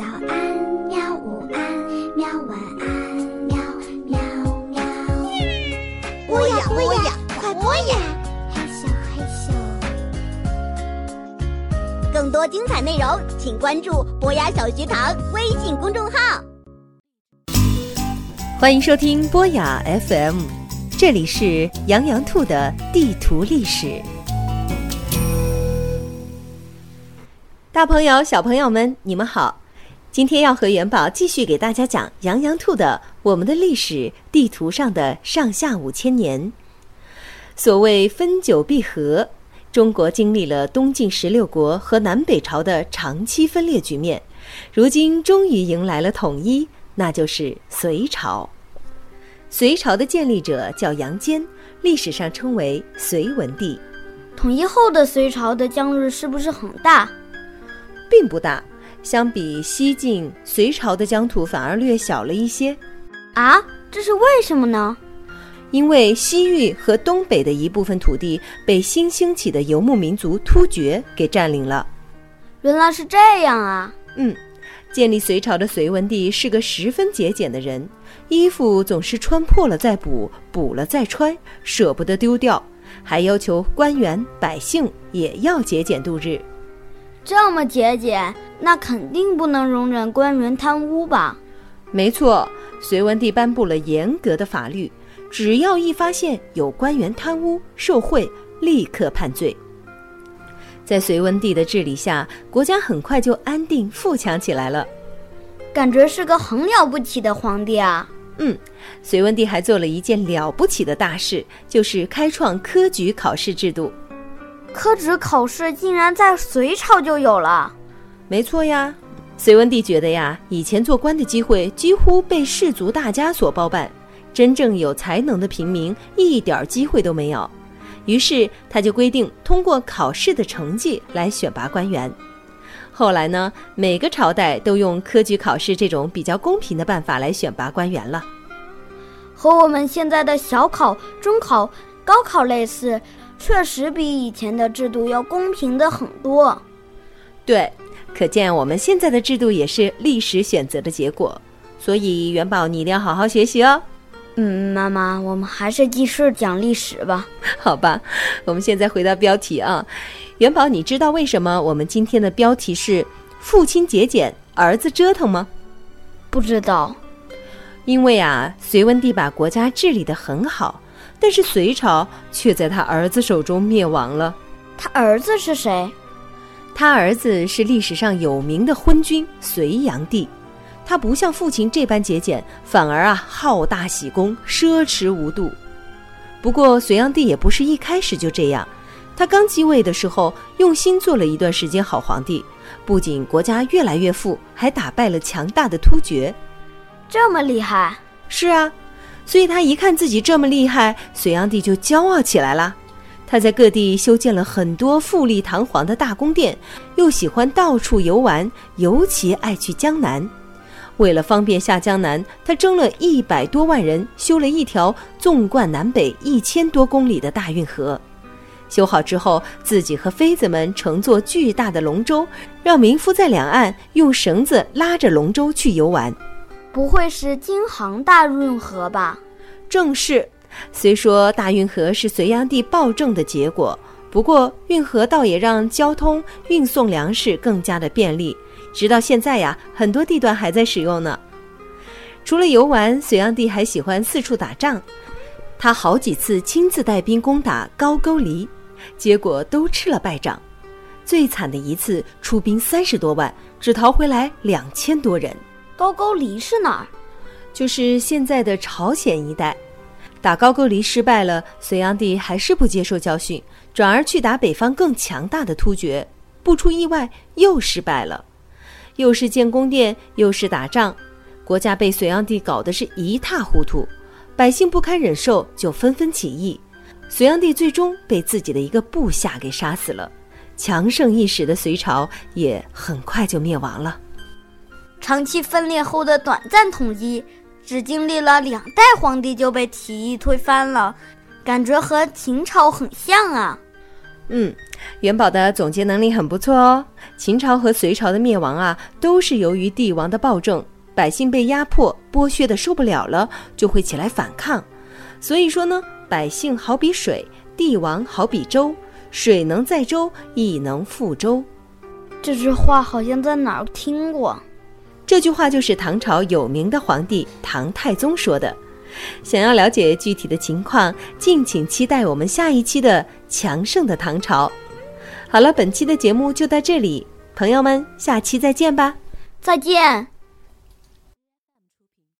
早安，喵！午安，喵！晚安，喵喵喵。播呀播呀，快播呀！嘿咻嘿咻。更多精彩内容，请关注博雅小学堂微信公众号。欢迎收听博雅 FM，这里是羊羊兔的地图历史。大朋友、小朋友们，你们好！今天要和元宝继续给大家讲羊羊兔的《我们的历史地图上的上下五千年》。所谓分久必合，中国经历了东晋十六国和南北朝的长期分裂局面，如今终于迎来了统一，那就是隋朝。隋朝的建立者叫杨坚，历史上称为隋文帝。统一后的隋朝的疆域是不是很大？并不大，相比西晋，隋朝的疆土反而略小了一些。啊，这是为什么呢？因为西域和东北的一部分土地被新兴起的游牧民族突厥给占领了。原来是这样啊！嗯，建立隋朝的隋文帝是个十分节俭的人，衣服总是穿破了再补，补了再穿，舍不得丢掉，还要求官员百姓也要节俭度日。这么节俭，那肯定不能容忍官员贪污吧？没错，隋文帝颁布了严格的法律，只要一发现有官员贪污受贿，立刻判罪。在隋文帝的治理下，国家很快就安定富强起来了。感觉是个很了不起的皇帝啊！嗯，隋文帝还做了一件了不起的大事，就是开创科举考试制度。科举考试竟然在隋朝就有了，没错呀。隋文帝觉得呀，以前做官的机会几乎被士族大家所包办，真正有才能的平民一点机会都没有。于是他就规定通过考试的成绩来选拔官员。后来呢，每个朝代都用科举考试这种比较公平的办法来选拔官员了，和我们现在的小考、中考、高考类似。确实比以前的制度要公平的很多。对，可见我们现在的制度也是历史选择的结果。所以元宝，你一定要好好学习哦。嗯，妈妈，我们还是继续讲历史吧。好吧，我们现在回到标题啊。元宝，你知道为什么我们今天的标题是“父亲节俭，儿子折腾”吗？不知道。因为啊，隋文帝把国家治理得很好。但是隋朝却在他儿子手中灭亡了。他儿子是谁？他儿子是历史上有名的昏君隋炀帝。他不像父亲这般节俭，反而啊好大喜功，奢侈无度。不过隋炀帝也不是一开始就这样。他刚继位的时候，用心做了一段时间好皇帝，不仅国家越来越富，还打败了强大的突厥。这么厉害？是啊。所以他一看自己这么厉害，隋炀帝就骄傲起来了。他在各地修建了很多富丽堂皇的大宫殿，又喜欢到处游玩，尤其爱去江南。为了方便下江南，他征了一百多万人，修了一条纵贯南北一千多公里的大运河。修好之后，自己和妃子们乘坐巨大的龙舟，让民夫在两岸用绳子拉着龙舟去游玩。不会是京杭大运河吧？正是。虽说大运河是隋炀帝暴政的结果，不过运河倒也让交通运送粮食更加的便利。直到现在呀，很多地段还在使用呢。除了游玩，隋炀帝还喜欢四处打仗。他好几次亲自带兵攻打高句丽，结果都吃了败仗。最惨的一次，出兵三十多万，只逃回来两千多人。高句丽是哪儿？就是现在的朝鲜一带。打高句丽失败了，隋炀帝还是不接受教训，转而去打北方更强大的突厥。不出意外，又失败了。又是建宫殿，又是打仗，国家被隋炀帝搞得是一塌糊涂，百姓不堪忍受，就纷纷起义。隋炀帝最终被自己的一个部下给杀死了，强盛一时的隋朝也很快就灭亡了。长期分裂后的短暂统一，只经历了两代皇帝就被起义推翻了，感觉和秦朝很像啊。嗯，元宝的总结能力很不错哦。秦朝和隋朝的灭亡啊，都是由于帝王的暴政，百姓被压迫、剥削的受不了了，就会起来反抗。所以说呢，百姓好比水，帝王好比舟，水能载舟，亦能覆舟。这句话好像在哪儿听过。这句话就是唐朝有名的皇帝唐太宗说的。想要了解具体的情况，敬请期待我们下一期的《强盛的唐朝》。好了，本期的节目就到这里，朋友们，下期再见吧。再见。